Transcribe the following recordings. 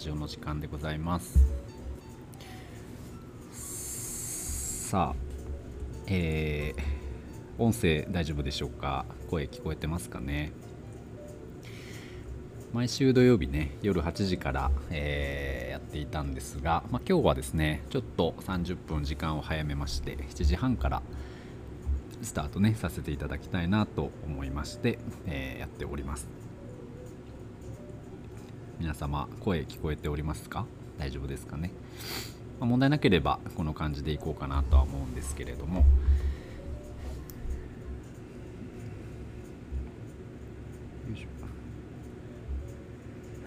ジオの時間でございます。さあ、えー、音声大丈夫でしょうか？声聞こえてますかね？毎週土曜日ね、夜8時から、えーやっていたんですが、まあ、今日はですね、ちょっと30分時間を早めまして、7時半からスタートね、させていただきたいなと思いまして、えーやっております。皆様声聞こえておりますか？大丈夫ですかね、まあ問題なければこの感じでいこうかなとは思うんですけれども。よいしょ。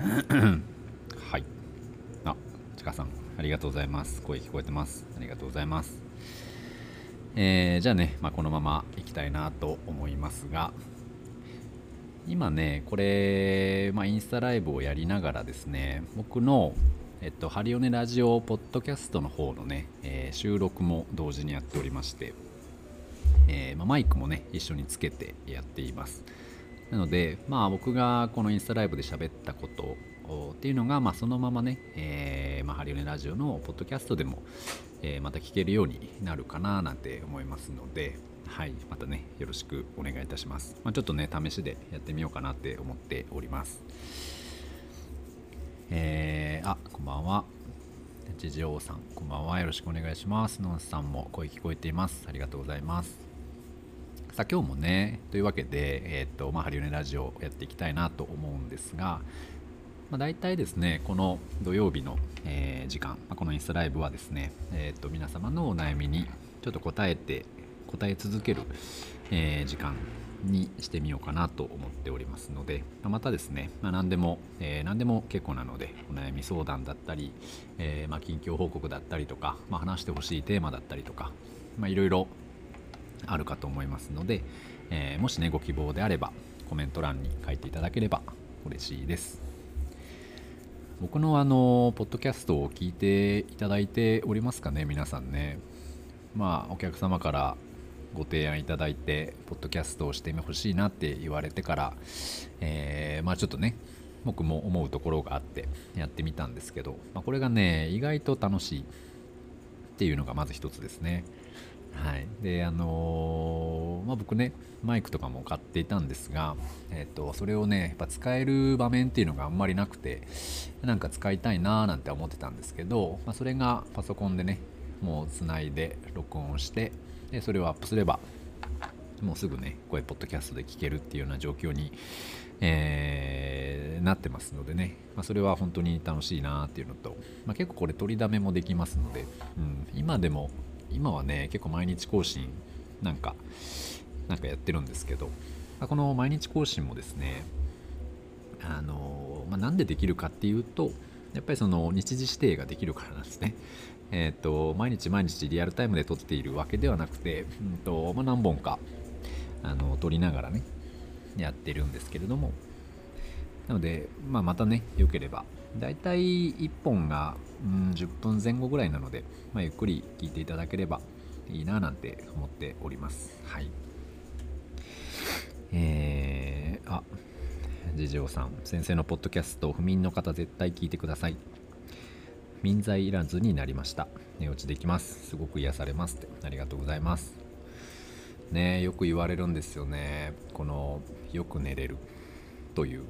はい。あちかさんありがとうございます。声聞こえてます。ありがとうございます。えーじゃあね、まあ、このままいきたいなと思いますが。今ねこれ、まあ、インスタライブをやりながらですね僕の、えっと、ハリオネラジオポッドキャストの方のね、えー収録も同時にやっておりまして、えーまあマイクもね一緒につけてやっています。なのでまあ僕がこのインスタライブで喋ったことっていうのが、まあ、そのままね、えーまあ、ハリオネラジオのポッドキャストでも、えーまた聞けるようになるかななんて思いますので、はい、またね、よろしくお願いいたします。まあ、ちょっとね、試しでやってみようかなって思っております。えー、あ、こんばんは。ジジオさん、こんばんは。よろしくお願いします。ノンさんも声聞こえています。ありがとうございます。さあ今日もね、というわけで、えっ、と、まあ、ハリオネラジオやっていきたいなと思うんですが、まあ、大体ですね、この土曜日の、えー時間、まあこのインスタライブはですね、えー、と皆様のお悩みにちょっと答えて、答え続ける、えー時間にしてみようかなと思っておりますので、またですね、まあ、何でも、えー何でも結構なので、お悩み相談だったり、えーまあ、近況報告だったりとか、まあ、話してほしいテーマだったりとか、いろいろあるかと思いますので、えーもしねご希望であればコメント欄に書いていただければ嬉しいです。僕のあのポッドキャストを聞いていただいておりますかね皆さんね。まあお客様からご提案いただいてポッドキャストをしてほしいなって言われてから、えーまあちょっとね僕も思うところがあってやってみたんですけど、まあ、これがね意外と楽しいっていうのがまず一つですね。はい、であのーまあ、僕ねマイクとかも買っていたんですが、えっとそれをねやっぱ使える場面っていうのがあんまりなくてなんか使いたいなーなんて思ってたんですけど、まあ、それがパソコンでねもうつないで録音してでそれをアップすればもうすぐねこういうポッドキャストで聞けるっていうような状況に、えーなってますのでね、まあ、それは本当に楽しいなっていうのと、まあ、結構これ取りだめもできますので、うん、今でも今はね結構毎日更新なんかなんかやってるんですけど、まあこの毎日更新もですねあの、まあ、なんでできるかっていうとやっぱりその日時指定ができるからなんですね。えっ、と毎日毎日リアルタイムで撮っているわけではなくて、うんとまあ、何本かあの撮りながらねやってるんですけれども。なので、まあ、またねよければだいたい1本が、うん、10分前後ぐらいなので、まあ、ゆっくり聞いていただければいいななんて思っております。はい。えー、あジジオさん先生のポッドキャスト不眠の方絶対聞いてください。眠剤いらずになりました。寝落ちできます。すごく癒されますって。ありがとうございます。ねよく言われるんですよね。このよく寝れる。という。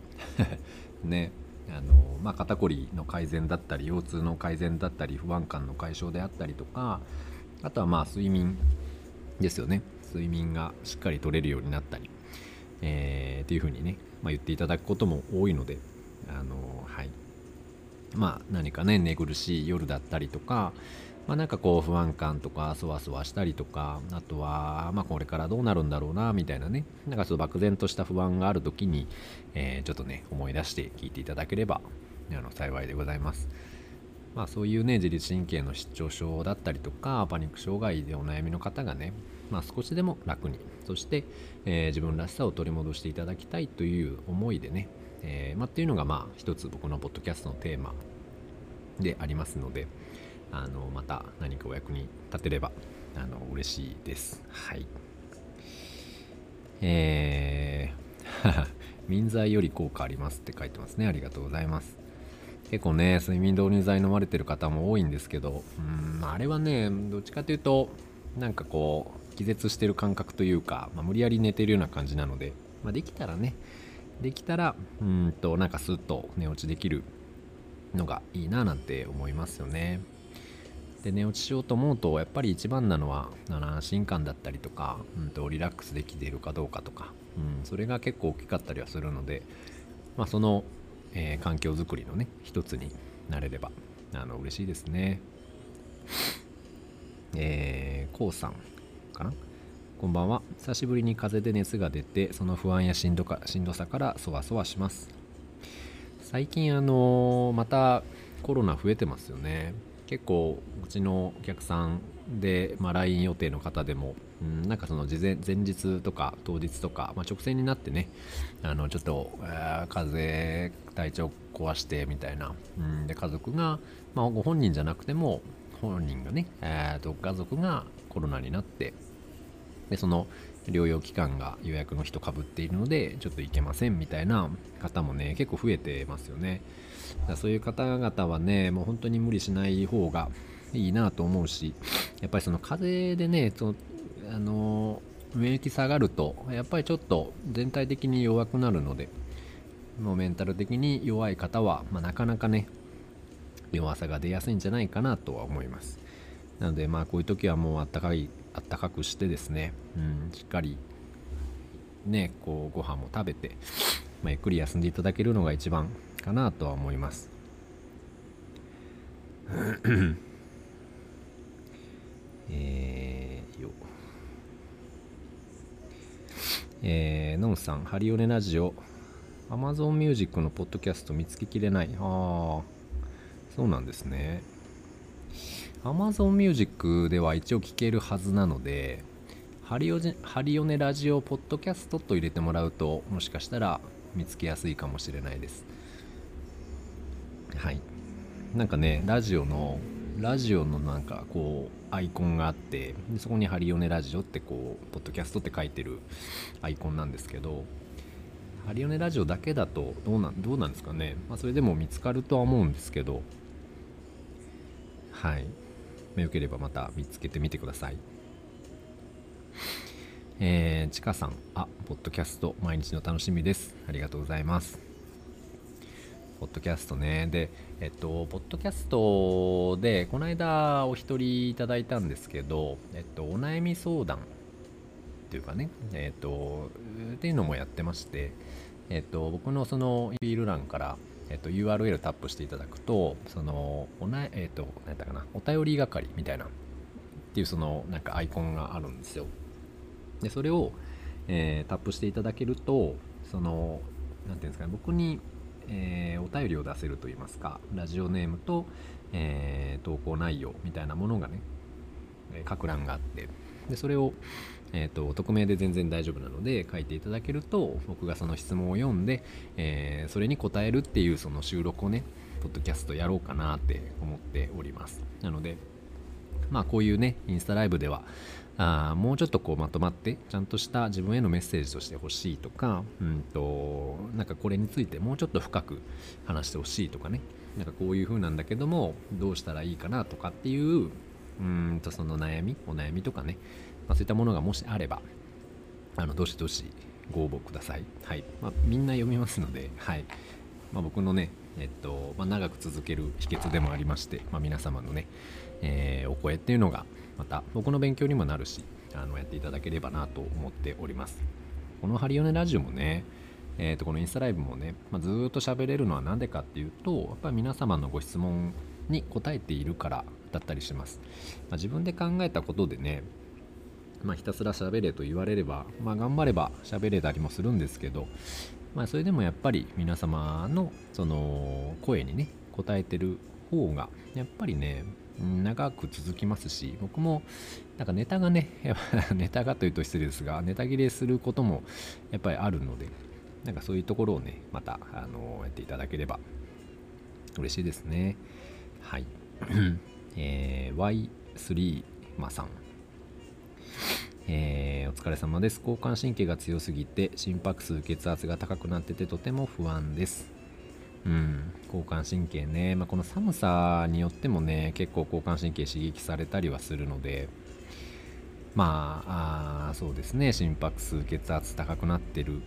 ね。あのまあ、肩こりの改善だったり腰痛の改善だったり不安感の解消であったりとかあとはまあ睡眠ですよね。睡眠がしっかり取れるようになったり、えーっていうふうにね、まあ、言っていただくことも多いのであのはい。まあ何かね寝苦しい夜だったりとか、まあ、なんかこう不安感とかそわそわしたりとかあとはまあこれからどうなるんだろうなみたいなねなんかそう漠然とした不安がある時に、えーちょっとね思い出して聞いていただければあの幸いでございます。まあ、そういうね自律神経の失調症だったりとかパニック障害でお悩みの方がね、まあ、少しでも楽にそして、えー自分らしさを取り戻していただきたいという思いでね、えーま、っていうのがまあ一つ僕のポッドキャストのテーマでありますのであのまた何かお役に立てればあの嬉しいです。はい。えー 眠剤より効果ありますって書いてますね。ありがとうございます。結構ね睡眠導入剤飲まれてる方も多いんですけどうんあれはねどっちかというとなんかこう気絶してる感覚というか、まあ、無理やり寝てるような感じなので、まあ、できたらねできたらうんとなんかスッと寝落ちできるのがいいななんて思いますよね。で寝落ちしようと思うとやっぱり一番なのは安心感だったりとか、うんと、リラックスできているかどうかとか、うん、それが結構大きかったりはするので、まあ、その、え、環境づくりのね一つになれればあの嬉しいですね。えー、こうさんかな？こんばんは。久しぶりに風邪で熱が出てその不安やしんどかしんどさからそわそわします。最近あの、またコロナ増えてますよね。結構うちのお客さんで、まあ、LINE 予定の方でも、うん、なんかその事前前日とか当日とか、まあ、直前になってねあのちょっと、えー、風邪体調壊してみたいな、うん、で家族が、まあ、ご本人じゃなくても本人がね、えー、と家族がコロナになってでその療養期間が予約の人かぶっているのでちょっと行けませんみたいな方もね結構増えてますよね。だそういう方々はねもう本当に無理しない方がいいなと思うしやっぱりその風邪でねそあの免疫下がるとやっぱりちょっと全体的に弱くなるのでもうメンタル的に弱い方は、まあ、なかなかね弱さが出やすいんじゃないかなとは思います。なのでまあこういう時はもうあったかいあったかくしてですね、うん、しっかりねこうご飯も食べて、まあ、ゆっくり休んでいただけるのが一番かなとは思いますえー、よえー、ノンさん、ハリオネラジオ、Amazon Music のポッドキャスト見つけきれない。ああ、そうなんですね。Amazon Music では一応聞けるはずなので、ハリオハリオネラジオポッドキャストと入れてもらうと、もしかしたら見つけやすいかもしれないです。はい。なんかね、ラジオの、ラジオのなんかこう、アイコンがあってそこにハリオネラジオってこうポッドキャストって書いてるアイコンなんですけどハリオネラジオだけだとどうなんどうなんですかね、まあ、それでも見つかるとは思うんですけどはいよければまた見つけてみてください。えー、ちかさん。あポッドキャスト毎日の楽しみです。ありがとうございます。ポッドキャストね。で、えっと、ポッドキャストで、この間お一人いただいたんですけど、えっと、お悩み相談っていうかね、えっと、っていうのもやってまして、えっと、僕のそのフィール欄から、えっと、URL タップしていただくと、その、おな、えっと、何やったかな、お便り係みたいな、っていうその、なんかアイコンがあるんですよ。で、それを、えー、タップしていただけると、その、なんていうんですかね、僕にえー、お便りを出せるといいますかラジオネームと、えー、投稿内容みたいなものがね書く欄があってでそれを、えーと、匿名で全然大丈夫なので書いていただけると僕がその質問を読んで、えー、それに答えるっていうその収録をねポッドキャストやろうかなって思っております。なのでまあこういうねインスタライブではあもうちょっとこうまとまってちゃんとした自分へのメッセージとしてほしいとか、うんと、なんかこれについてもうちょっと深く話してほしいとかね。なんかこういう風なんだけどもどうしたらいいかなとかっていううんとその悩みお悩みとかね、まあ、そういったものがもしあればあのどしどしご応募ください。はい。まあ、みんな読みますので、はい。まあ、僕のね、えっとまあ、長く続ける秘訣でもありまして、まあ、皆様のね、えー、お声っていうのがまた僕の勉強にもなるしあのやっていただければなと思っております。このハリオネラジオもねえー、とこのインスタライブもね、まあ、ずっと喋れるのは何でかっていうとやっぱり皆様のご質問に答えているからだったりします、まあ、自分で考えたことでね、まあ、ひたすら喋れと言われれば、まあ、頑張れば喋れたりもするんですけど、まあ、それでもやっぱり皆様のその声にね答えてる方がやっぱりね長く続きますし僕もなんかネタがねやっぱネタがというと失礼ですがネタ切れすることもやっぱりあるのでなんかそういうところをねまたあのやっていただければ嬉しいですね。はい。えー、Y3 マさん。えーお疲れ様です。交感神経が強すぎて心拍数血圧が高くなっててとても不安です。うん。交感神経ね、まあ、この寒さによってもね結構交感神経刺激されたりはするのでまああそうですね。心拍数血圧高くなってる。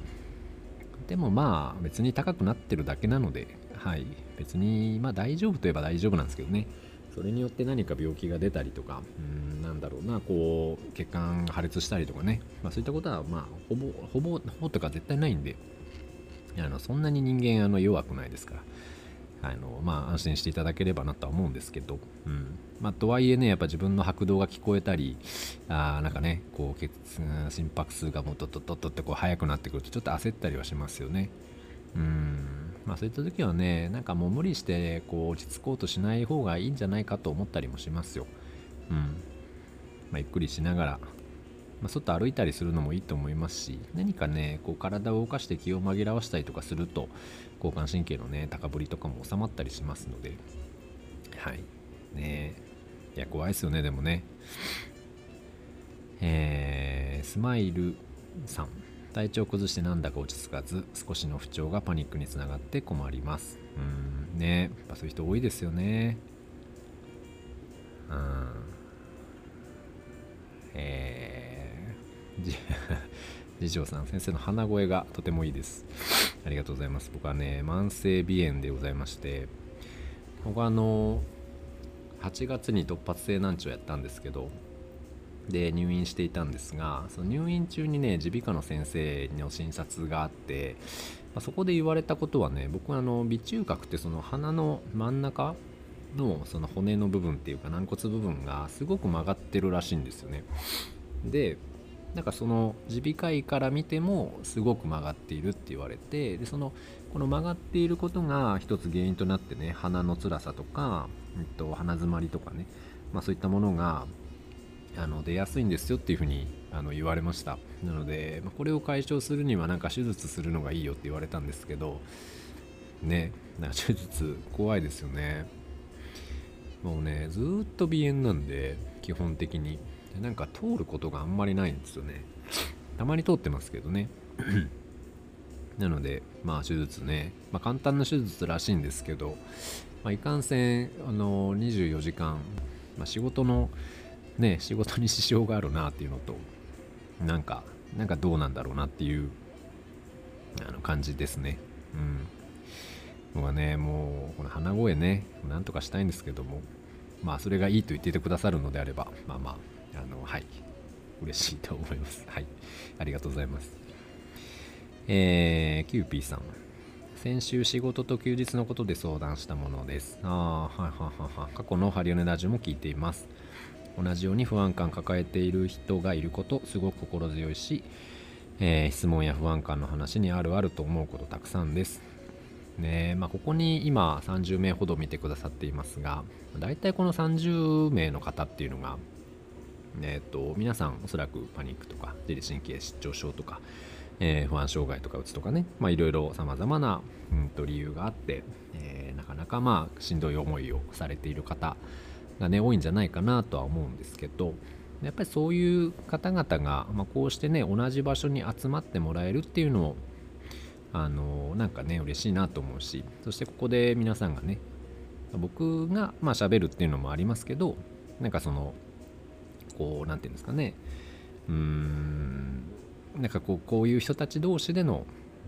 でもまあ別に高くなってるだけなのではい。別にまあ大丈夫といえば大丈夫なんですけどね。それによって何か病気が出たりとかうんなんだろうなこう血管破裂したりとかね、まあ、そういったことはまあほぼほぼほぼとか絶対ないんであのそんなに人間あの弱くないですから。あのまあ安心していただければなとは思うんですけど、うん。まあ、とはいえねやっぱ自分の拍動が聞こえたりあなんかねこう血心拍数がもうトットットットってこう速くなってくるとちょっと焦ったりはしますよね。うん。まあそういった時はねなんかもう無理してこう落ち着こうとしない方がいいんじゃないかと思ったりもしますよ。うん。まあ、ゆっくりしながら。まあ、外歩いたりするのもいいと思いますし何かねこう体を動かして気を紛らわしたりとかすると交感神経のね高ぶりとかも収まったりしますので。はい。ねいや怖いですよねでもね。えー、スマイルさん。体調崩してなんだか落ち着かず少しの不調がパニックにつながって困ります。うんねやっぱそういう人多いですよね。うん。えー、じ 次長さん先生の鼻声がとてもいいです。ありがとうございます。僕はね慢性鼻炎でございまして僕はあの8月に突発性難聴やったんですけどで入院していたんですがその入院中にね耳鼻科の先生の診察があって、まあ、そこで言われたことはね僕はあの鼻中隔ってその鼻の真ん中のその骨の部分っていうか軟骨部分がすごく曲がってるらしいんですよね。でなんかその耳鼻科医から見てもすごく曲がっているって言われてでそのこの曲がっていることが一つ原因となってね鼻の辛さとか、えっと、鼻づまりとかね、まあ、そういったものがあの出やすいんですよっていうふうにあの言われました。なので、まあ、これを解消するにはなんか手術するのがいいよって言われたんですけどねな手術怖いですよね。もうねずっと鼻炎なんで基本的に。なんか通ることがあんまりないんですよね。たまに通ってますけどね。なのでまあ手術ね、まあ、簡単な手術らしいんですけど、まあ、いかんせんあの24時間、まあ、仕事のね仕事に支障があるなっていうのとなんかなんかどうなんだろうなっていうあの感じですね。うん。僕はねもうこの鼻声ねなんとかしたいんですけどもまあそれがいいと言っていてくださるのであればまあまああのはい。嬉しいと思います。はい。ありがとうございます。えー、キューピーさん。先週仕事と休日のことで相談したものです。ああはいはいはいはい。過去のハリオネラジオも聞いています。同じように不安感抱えている人がいることすごく心強いし、えー質問や不安感の話にあるあると思うことたくさんです。ねまあ、ここに今30名ほど見てくださっていますが大体この30名の方っていうのが、えー、と皆さんおそらくパニックとか自律神経失調症とか、えー不安障害とかうつとかねいろいろさまざまな、うん、と理由があって、えーなかなかまあしんどい思いをされている方がね多いんじゃないかなとは思うんですけどやっぱりそういう方々が、まあ、こうしてね同じ場所に集まってもらえるっていうのをあのなんかね嬉しいなと思うしそしてここで皆さんがね僕がまあ喋るっていうのもありますけどなんかそのこうなんていうんですかねうーんなんかこうこういう人たち同士での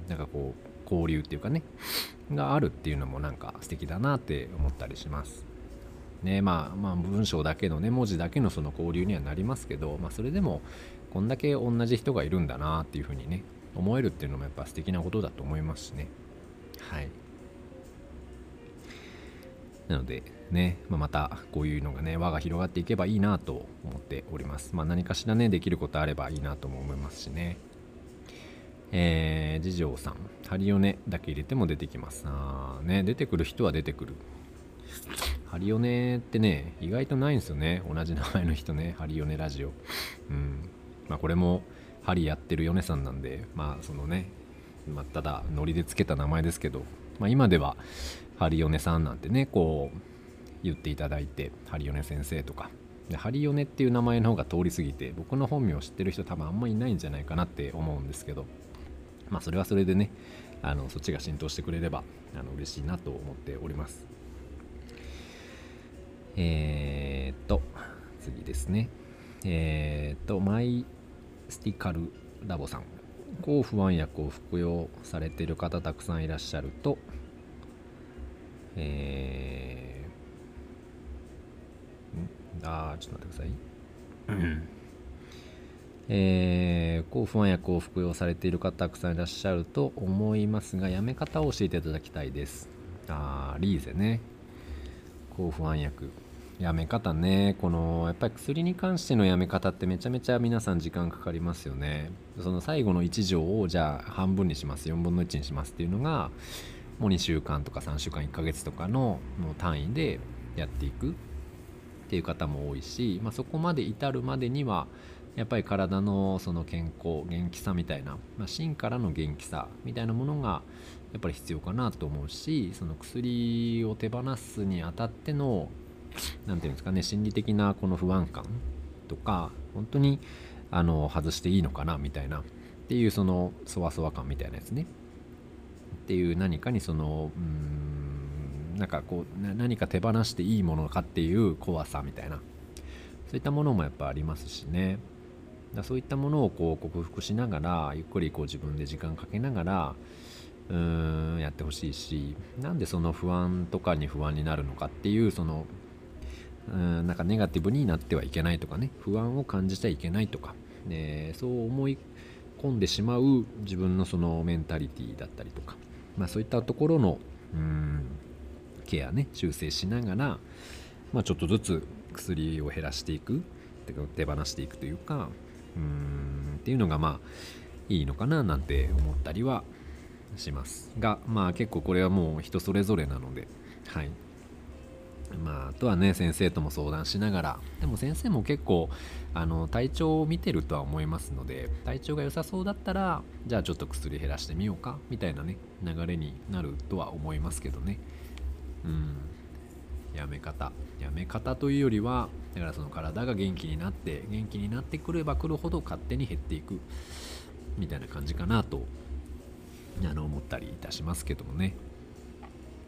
なんかこう交流っていうかねがあるっていうのもなんか素敵だなって思ったりします。ねまあ、まあ文章だけのね文字だけのその交流にはなりますけど、まあ、それでもこんだけ同じ人がいるんだなっていうふうにね思えるっていうのもやっぱ素敵なことだと思いますしね。はい。なのでね、まあ、またこういうのがね輪が広がっていけばいいなと思っております。まあ何かしらねできることあればいいなとも思いますしね。えー、次女さん。ハリオネだけ入れても出てきます。あね出てくる人は出てくる。ハリオネってね意外とないんですよね。同じ名前の人ねハリオネラジオ。うん。まあこれもハリやってるヨネさんなんでまあそのね、まあ、ただノリでつけた名前ですけど、まあ、今ではハリオネさんなんてねこう言っていただいてハリオネ先生とか。でハリオネっていう名前の方が通り過ぎて僕の本名を知ってる人多分あんまりいないんじゃないかなって思うんですけどまあそれはそれでねあのそっちが浸透してくれればあの嬉しいなと思っております。えー、っと次ですね。えー、っとマイスティカルラボさん。抗不安薬を服用されている方たくさんいらっしゃるとえー、ん？あーちょっと待ってください。えー、抗不安薬を服用されている方たくさんいらっしゃると思いますがやめ方を教えていただきたいです。あーリーゼね。抗不安薬やめ方ね。このやっぱり薬に関してのやめ方ってめちゃめちゃ皆さん時間かかりますよね。その最後の1錠をじゃあ半分にします。4分の1にしますっていうのがもう2週間とか3週間1ヶ月とかのもう単位でやっていくっていう方も多いし、まあ、そこまで至るまでにはやっぱり体のその健康元気さみたいな、まあ、芯からの元気さみたいなものがやっぱり必要かなと思うしその薬を手放すにあたっての何て言うんですかね心理的なこの不安感とか本当にあの外していいのかなみたいなっていうそのそわそわ感みたいなやつね。っていう何かにそのうんなんかこう何か手放していいものかっていう怖さみたいな。そういったものもやっぱありますしね。だそういったものをこう克服しながらゆっくりこう自分で時間かけながらうーんやってほしいしなんでその不安とかに不安になるのかっていうそのうんなんかネガティブになってはいけないとかね不安を感じちゃいけないとか、ね、そう思い込んでしまう自分のそのメンタリティーだったりとか、まあ、そういったところのうんケアね修正しながら、まあ、ちょっとずつ薬を減らしていく手放していくというかうんっていうのがまあいいのかななんて思ったりはしますがまあ結構これはもう人それぞれなのではい。まあ、あとはね先生とも相談しながら。でも先生も結構あの体調を見てるとは思いますので体調が良さそうだったらじゃあちょっと薬減らしてみようかみたいなね流れになるとは思いますけどね。うん。やめ方。やめ方というよりはだからその体が元気になって元気になってくればくるほど勝手に減っていくみたいな感じかなとあの思ったりいたしますけどもね。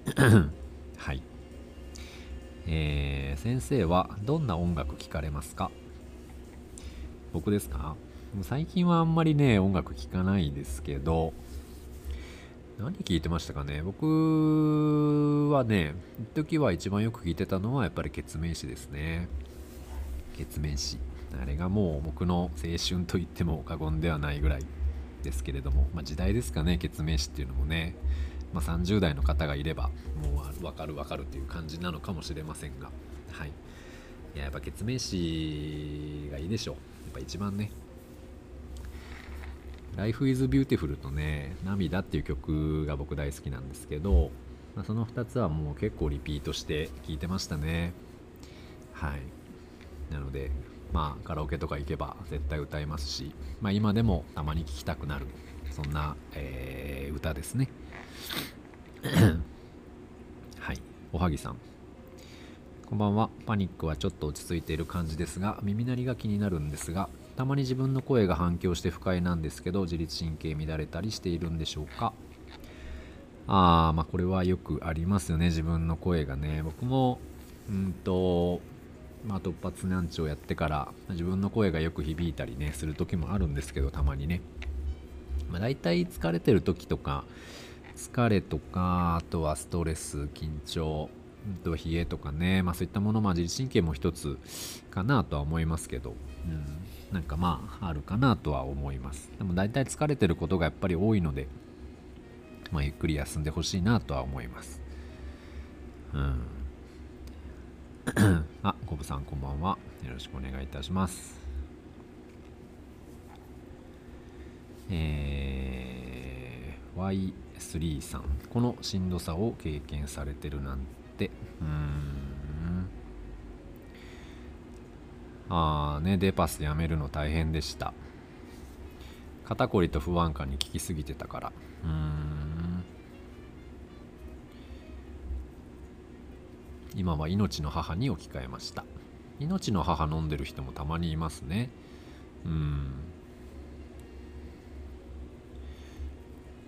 はい。えー、先生はどんな音楽聴かれますか？僕ですか？最近はあんまりね音楽聴かないですけど何聴いてましたかね？僕はね一時は一番よく聴いてたのはやっぱりケツメイシですね。ケツメイシ。あれがもう僕の青春と言っても過言ではないぐらいですけれども、まあ、時代ですかねケツメイシっていうのもね。まあ、30代の方がいればもう分かる分かるっていう感じなのかもしれませんが、はい、いややっぱ決命詞がいいでしょう。やっぱ一番ね。Life is Beautiful とね涙っていう曲が僕大好きなんですけど、まあ、その2つはもう結構リピートして聴いてましたね。はい。なのでまあカラオケとか行けば絶対歌いますし、まあ、今でもたまに聴きたくなるそんな、えー、歌ですね。はいおはぎさん。こんばんは。パニックはちょっと落ち着いている感じですが耳鳴りが気になるんですがたまに自分の声が反響して不快なんですけど自律神経乱れたりしているんでしょうか。ああまあこれはよくありますよね自分の声がね。僕もうんとまあ突発難聴やってから自分の声がよく響いたりねする時もあるんですけどたまにね。まあ大体疲れてる時とか疲れとかあとはストレス緊張と冷えとかね、まあ、そういったもの、まあ、自律神経も一つかなとは思いますけど、うん、なんかまああるかなとは思います。でも大体疲れてることがやっぱり多いので、まあ、ゆっくり休んでほしいなとは思います。うん。あコブさんこんばんは。よろしくお願いいたします。えー、Y 3さん。このしんどさを経験されてるなんて。うん。ああねデパスやめるの大変でした。肩こりと不安感に効きすぎてたから。うん。今は命の母に置き換えました。命の母飲んでる人もたまにいますね。うん。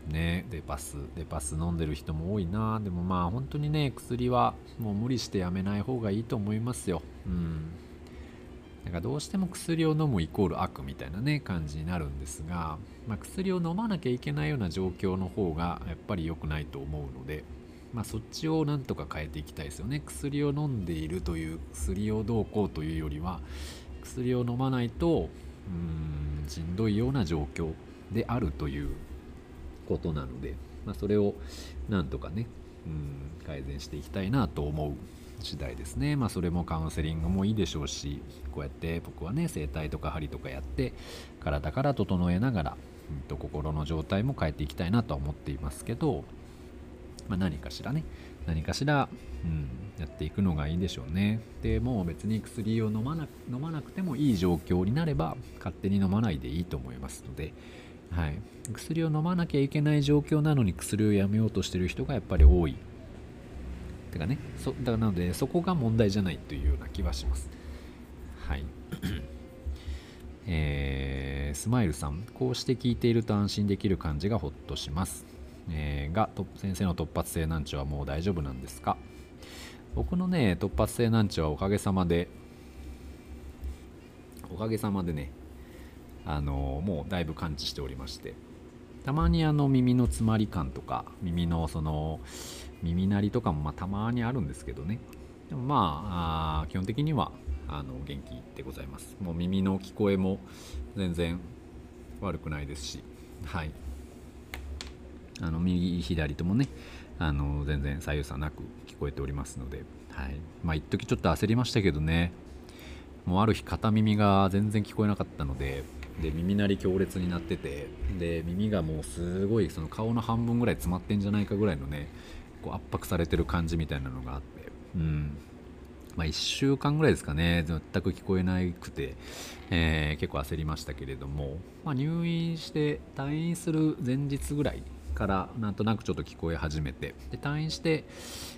ね。デパスデパス飲んでる人も多いな。でもまあ本当にね薬はもう無理してやめない方がいいと思いますよ。うん。なんかどうしても薬を飲むイコール悪みたいなね感じになるんですが、まあ、薬を飲まなきゃいけないような状況の方がやっぱり良くないと思うので、まあ、そっちをなんとか変えていきたいですよね。薬を飲んでいるという薬をどうこうというよりは薬を飲まないとうんしんどいような状況であるということなので、まあ、それをなんとかねうん改善していきたいなと思う次第ですね。まあそれもカウンセリングもいいでしょうし、こうやって僕はね、整体とか針とかやって、体から整えながら、うん、と心の状態も変えていきたいなとは思っていますけど、まあ、何かしらね、何かしら、うん、やっていくのがいいでしょうね。でもう別に薬を飲まな飲まなくてもいい状況になれば、勝手に飲まないでいいと思いますので、はい、薬を飲まなきゃいけない状況なのに薬をやめようとしてる人がやっぱり多い。てかねそだなのでそこが問題じゃないというような気はします。はい。えー、スマイルさん。こうして聞いていると安心できる感じがほっとします、えー、が先生の突発性難聴はもう大丈夫なんですか？僕のね突発性難聴はおかげさまでおかげさまでねあのもうだいぶ感知しておりまして。たまにあの耳の詰まり感とか耳のその耳鳴りとかもまたまにあるんですけどね。でもまあ基本的にはあの元気でございます。もう耳の聞こえも全然悪くないですし。はい。あの右左ともねあの全然左右差なく聞こえておりますので。はい。まあ一時ちょっと焦りましたけどね。もうある日片耳が全然聞こえなかったのでで耳鳴り強烈になっててで耳がもうすごいその顔の半分ぐらい詰まってんじゃないかぐらいのねこう圧迫されてる感じみたいなのがあって、うん。まあ、1週間ぐらいですかね、全く聞こえなくて、えー、結構焦りましたけれども、まあ、入院して退院する前日ぐらいからなんとなくちょっと聞こえ始めて。で退院して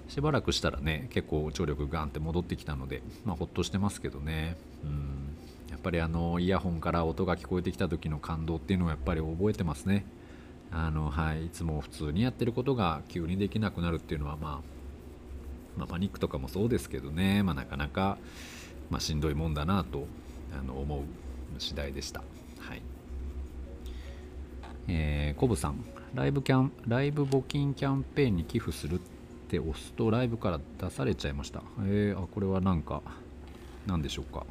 しばらくしたらね結構聴力ガンって戻ってきたので、まあ、ほっとしてますけどね、うん、ぱりあのイヤホンから音が聞こえてきた時の感動っていうのをやっぱり覚えてますね。あの、はい、いつも普通にやってることが急にできなくなるっていうのは、まあ、まあ、パニックとかもそうですけどね、まあ、なかなか、まあ、しんどいもんだなとあの思う次第でした。はいえー、コブさんライブキャン、ライブ募金キャンペーンに寄付するって押すとライブから出されちゃいました。えー、あ、これはなんか、なんでしょうか。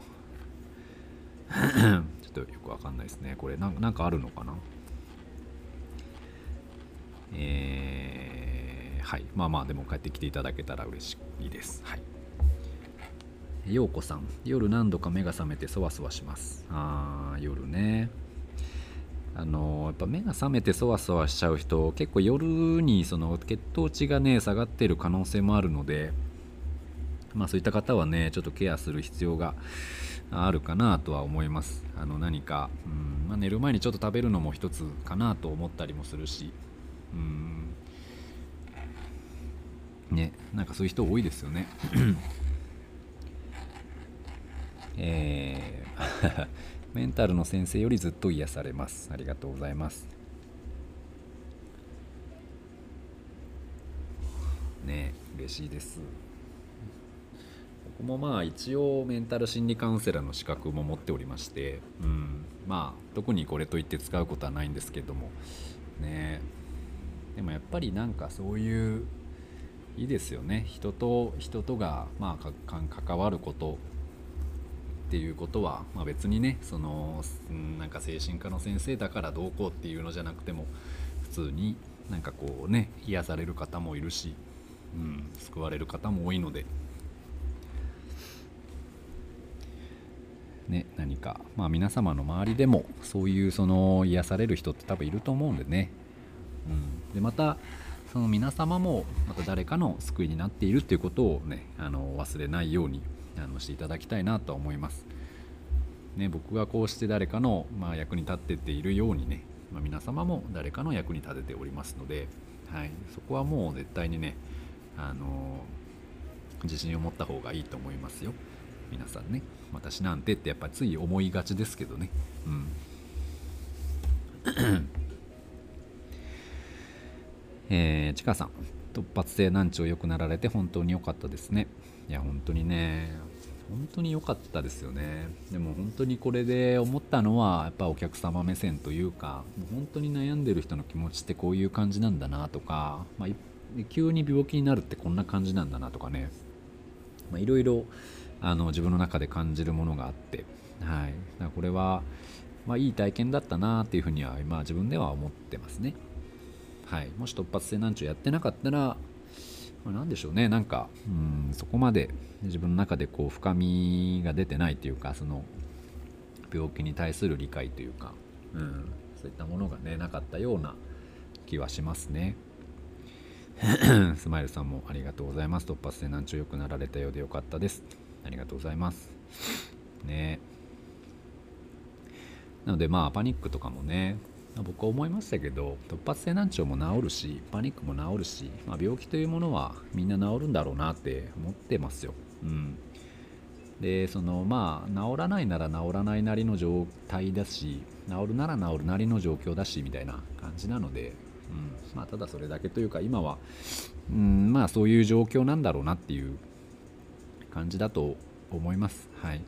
ちょっとよくわかんないですね。これなんかあるのかな？えー、はい。まあまあ、でも帰ってきていただけたら嬉しいです。はい。ようこさん、夜何度か目が覚めてそわそわします。あー、夜ね。あのやっぱ目が覚めてそわそわしちゃう人結構夜にその血糖値がね下がってる可能性もあるのでまあそういった方はねちょっとケアする必要があるかなとは思います。あの何か、うんまあ、寝る前にちょっと食べるのも一つかなと思ったりもするし。うん。ねなんかそういう人多いですよね。えー メンタルの先生よりずっと癒されます。ありがとうございます。ね嬉しいです。もまあ一応メンタル心理カウンセラーの資格も持っておりまして、うん、まあ特にこれといって使うことはないんですけどもねでもやっぱりなんかそういういいですよね人と人とがまあ関わることっていうことは、まあ、別にねそのなんか精神科の先生だからどうこうっていうのじゃなくても普通になんかこうね癒される方もいるし、うん、救われる方も多いので。ね、何か、まあ、皆様の周りでもそういうその癒される人って多分いると思うんでねうん、でまたその皆様もまた誰かの救いになっているっていうことをねあの忘れないようにあのしていただきたいなと思います。ね、僕がこうして誰かの、まあ、役に立ってっているようにね、まあ、皆様も誰かの役に立てておりますので、はい、そこはもう絶対にね、あの自信を持った方がいいと思いますよ。皆さんね私なんてってやっぱつい思いがちですけどね。うん。えー、ちかさん。突発性難聴良くなられて本当に良かったですね。いや本当にね本当に良かったですよね。でも本当にこれで思ったのはやっぱお客様目線というかもう本当に悩んでる人の気持ちってこういう感じなんだなとか、まあ、急に病気になるってこんな感じなんだなとかね。いろいろあの自分の中で感じるものがあって、はい、だからこれは、まあ、いい体験だったなっていうふうには今自分では思ってますね。はい、もし突発性難聴やってなかったら、まあ、何でしょうねなんかうんそこまで自分の中でこう深みが出てないというかその病気に対する理解というか、うん、そういったものがねなかったような気はしますね。スマイルさんもありがとうございます。突発性難聴良くなられたようでよかったです。ありがとうございます。ねなのでまあパニックとかもね僕は思いましたけど突発性難聴も治るしパニックも治るし、まあ、病気というものはみんな治るんだろうなって思ってますよ。うん、でそのまあ治らないなら治らないなりの状態だし治るなら治るなりの状況だしみたいな感じなので、うんまあ、ただそれだけというか今は、うん、まあそういう状況なんだろうなっていう感じだと思います。はい。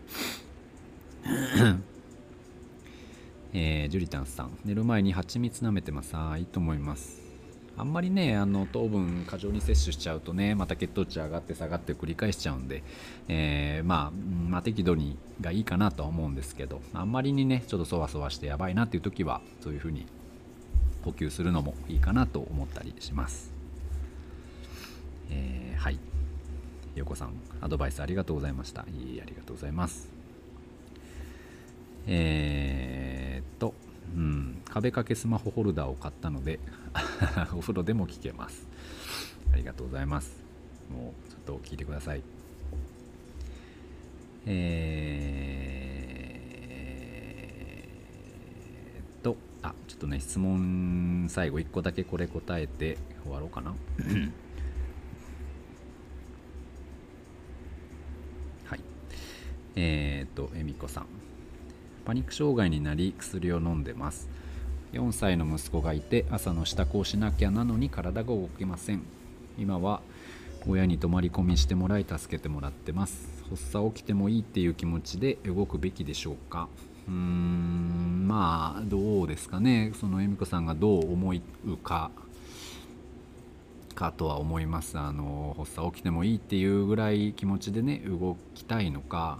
えー、ジュリタンさん寝る前に蜂蜜舐めてます。あいいと思いますあんまりねあの糖分過剰に摂取しちゃうとねまた血糖値上がって下がって繰り返しちゃうんで、えー、まあ、まあ、適度にがいいかなとは思うんですけどあんまりにねちょっとそわそわしてやばいなっていう時はそういう風に補給するのもいいかなと思ったりします、えー、はい。よこさんアドバイスありがとうございましたいいありがとうございますえー、っと、うん、壁掛けスマホホルダーを買ったので お風呂でも聞けます。ありがとうございます。もうちょっと聞いてください。えー、っと、あ、ちょっとね、質問最後1個だけこれ答えて終わろうかな。はい。えー、っと、えみこさん。パニック障害になり薬を飲んでます。4歳の息子がいて朝の支度をしなきゃなのに体が動けません。今は親に泊まり込みしてもらい助けてもらってます。発作起きてもいいっていう気持ちで動くべきでしょうか。うーんまあどうですかね。その恵美子さんがどう思うか。かとは思います。あの発作起きてもいいっていうぐらい気持ちでね動きたいのか。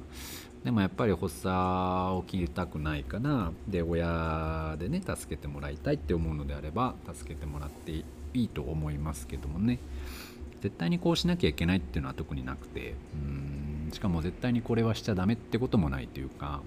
でもやっぱり発作起きたくないかな。で親でね助けてもらいたいって思うのであれば助けてもらっていいと思いますけどもね。絶対にこうしなきゃいけないっていうのは特になくて。うんしかも絶対にこれはしちゃダメってこともないというか。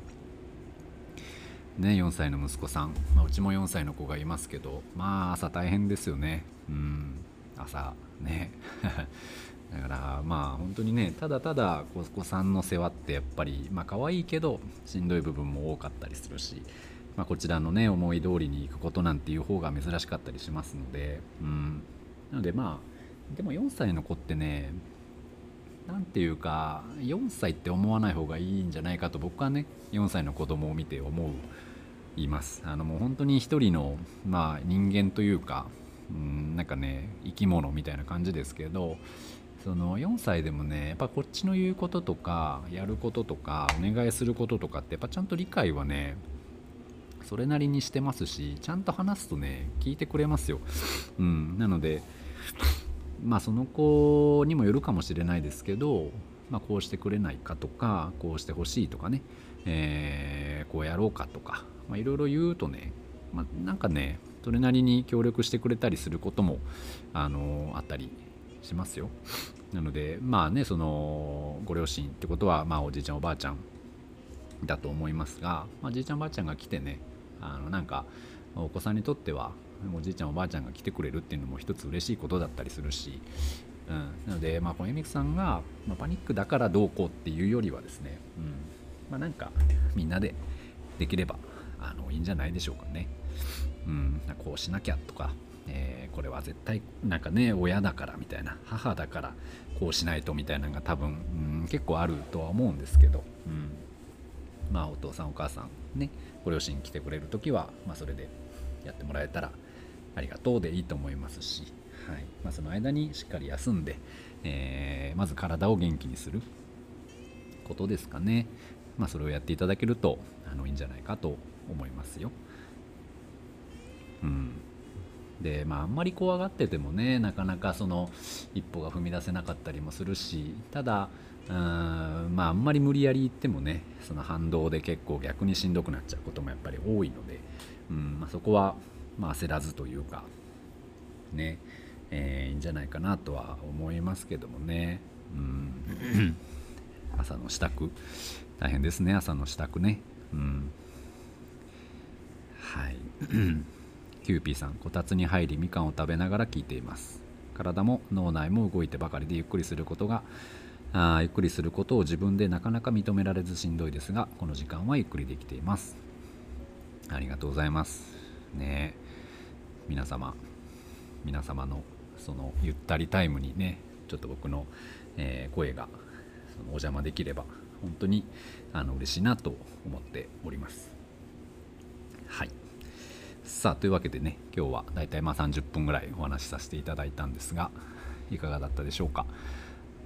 ね4歳の息子さん、まあ、うちも4歳の子がいますけど。まあ朝大変ですよね。うん。朝ね。だからまあ本当にねただただお子さんの世話ってやっぱりまあ可愛いけどしんどい部分も多かったりするし、まあ、こちらのね思い通りにいくことなんていう方が珍しかったりしますのでうん。なのでまあでも4歳の子ってね何ていうか4歳って思わない方がいいんじゃないかと僕はね4歳の子供を見て思ういます。あのもう本当に一人の、まあ、人間というかうんなんかね生き物みたいな感じですけどその4歳でもねやっぱこっちの言うこととかやることとかお願いすることとかってやっぱちゃんと理解はねそれなりにしてますしちゃんと話すとね聞いてくれますよ、うん、なのでまあその子にもよるかもしれないですけど、まあ、こうしてくれないかとかこうしてほしいとかね、えー、こうやろうかとかいろいろ言うとね、まあ、なんかねそれなりに協力してくれたりすることもあのあったりしますよ。なのでまあねそのご両親ってことはまあおじいちゃんおばあちゃんだと思いますが、まあ、じいちゃんおばあちゃんが来てねあのなんかお子さんにとってはおじいちゃんおばあちゃんが来てくれるっていうのも一つ嬉しいことだったりするし、うん、なのでまあ小みさんが、まあ、パニックだからどうこうっていうよりはですね、うん。まあ、なんかみんなでできればあのいいんじゃないでしょうかね。うん、こうしなきゃとかえー、これは絶対なんかね親だからみたいな母だからこうしないとみたいなのが多分、うん、結構あるとは思うんですけど、うん、まあお父さんお母さんねご両親来てくれる時は、まあ、それでやってもらえたらありがとうでいいと思いますし、はい。まあ、その間にしっかり休んで、えー、まず体を元気にすることですかね、まあ、それをやっていただけるとあのいいんじゃないかと思いますよ。うん。でまああんまり怖がっててもねなかなかその一歩が踏み出せなかったりもするしただうんまああんまり無理やり言ってもねその反動で結構逆にしんどくなっちゃうこともやっぱり多いので、うんまあ、そこは、まあ、焦らずというかね、えー、いいんじゃないかなとは思いますけどもね。うん。朝の支度。大変ですね朝の支度ね。うん。はい。キューピーさんこたつに入りみかんを食べながら聞いています。体も脳内も動いてばかりでゆっくりすることがあゆっくりすることを自分でなかなか認められずしんどいですがこの時間はゆっくりできています。ありがとうございます。ね。皆様皆様のそのゆったりタイムにねちょっと僕の、えー、声がそのお邪魔できれば本当にあの嬉しいなと思っております。はい。さあというわけでね今日はだいたいまあ30分ぐらいお話しさせていただいたんですがいかがだったでしょうか、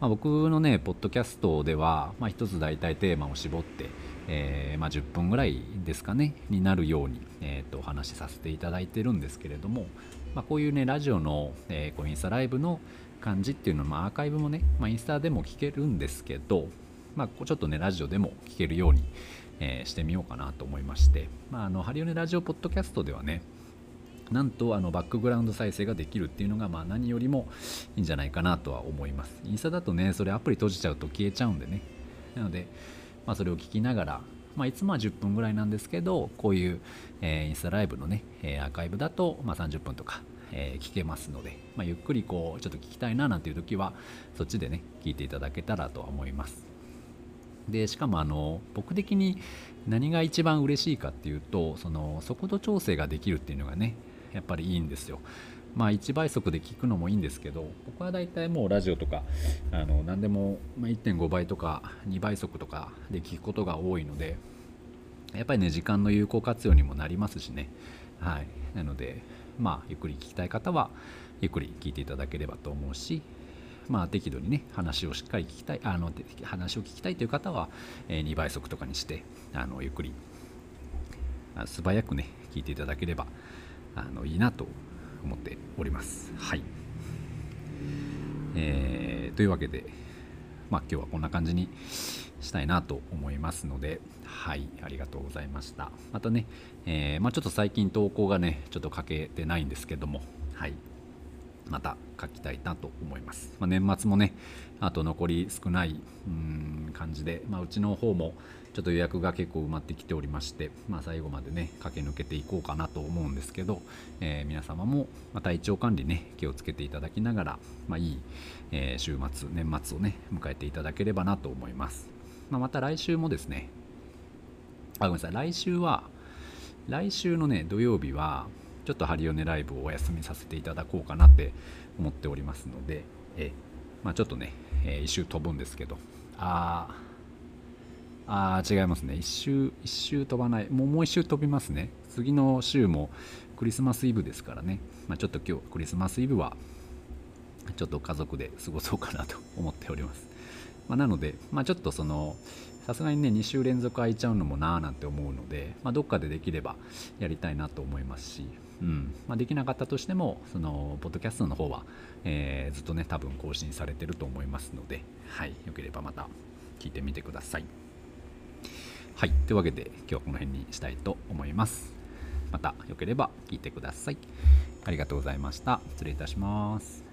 まあ、僕のねポッドキャストでは、まあ、一つ大体テーマを絞って、えー、まあ、10分ぐらいですかねになるように、えー、とお話しさせていただいてるんですけれども、まこういうねラジオの、えー、こうインスタライブの感じっていうのは、ま、アーカイブもね、ま、インスタでも聞けるんですけど、まあ、ちょっとねラジオでも聞けるように、えー、してみようかなと思いまして、まあ、あのハリオネラジオポッドキャストではねなんとあのバックグラウンド再生ができるっていうのがまあ何よりもいいんじゃないかなとは思います。インスタだとね、それアプリ閉じちゃうと消えちゃうんでね。なので、まあ、それを聞きながら、まあ、いつもは10分ぐらいなんですけど、こういう、えー、インスタライブのね、えー、アーカイブだと、まあ、30分とか、えー、聞けますので、まあ、ゆっくりこうちょっと聞きたいななんていう時はそっちでね聞いていただけたらとは思いますでしかもあの僕的に何が一番嬉しいかっていうとその速度調整ができるっていうのがねやっぱりいいんですよ。まあ1倍速で聞くのもいいんですけど僕は大体もうラジオとかあの何でも1.5倍とか2倍速とかで聞くことが多いのでやっぱりね時間の有効活用にもなりますしね。はい。なのでまあ、ゆっくり聞きたい方はゆっくり聞いていただければと思うし、まあ、適度にね話をしっかり聞きたいあの話を聞きたいという方は、えー、2倍速とかにしてあのゆっくり素早くね聞いていただければあのいいなと思っております。はい、えー、というわけで、まあ、今日はこんな感じにしたいなと思いますので、はい、ありがとうございました。またね、えー、まあ、ちょっと最近投稿がね、ちょっと書けてないんですけども、はい、また書きたいなと思います。まあ、年末もね、あと残り少ないうん感じで、まあ、うちの方もちょっと予約が結構埋まってきておりまして、まあ、最後までね駆け抜けていこうかなと思うんですけど、えー、皆様も、体調管理ね気をつけていただきながら、まあ、いい、え、週末年末をね迎えていただければなと思います。まあ、また来週もですね、あ、ごめんなさい、来週は、来週のね、土曜日は、ちょっとハリオネライブをお休みさせていただこうかなって思っておりますので、えまあ、ちょっとね、えー、一周飛ぶんですけど、ああ違いますね。一周、一周飛ばない。もうもう一周飛びますね。次の週もクリスマスイブですからね。まあ、ちょっと今日、クリスマスイブは、ちょっと家族で過ごそうかなと思っております。まあ、なので、まあ、ちょっとそのさすがにね2週連続空いちゃうのもなーなんて思うので、まあ、どっかでできればやりたいなと思いますし、うんまあ、できなかったとしてもそのポッドキャストの方は、えー、ずっとね多分更新されてると思いますので、はい、よければまた聞いてみてください。はい、というわけで今日はこの辺にしたいと思います。またよければ聞いてください。ありがとうございました。失礼いたします。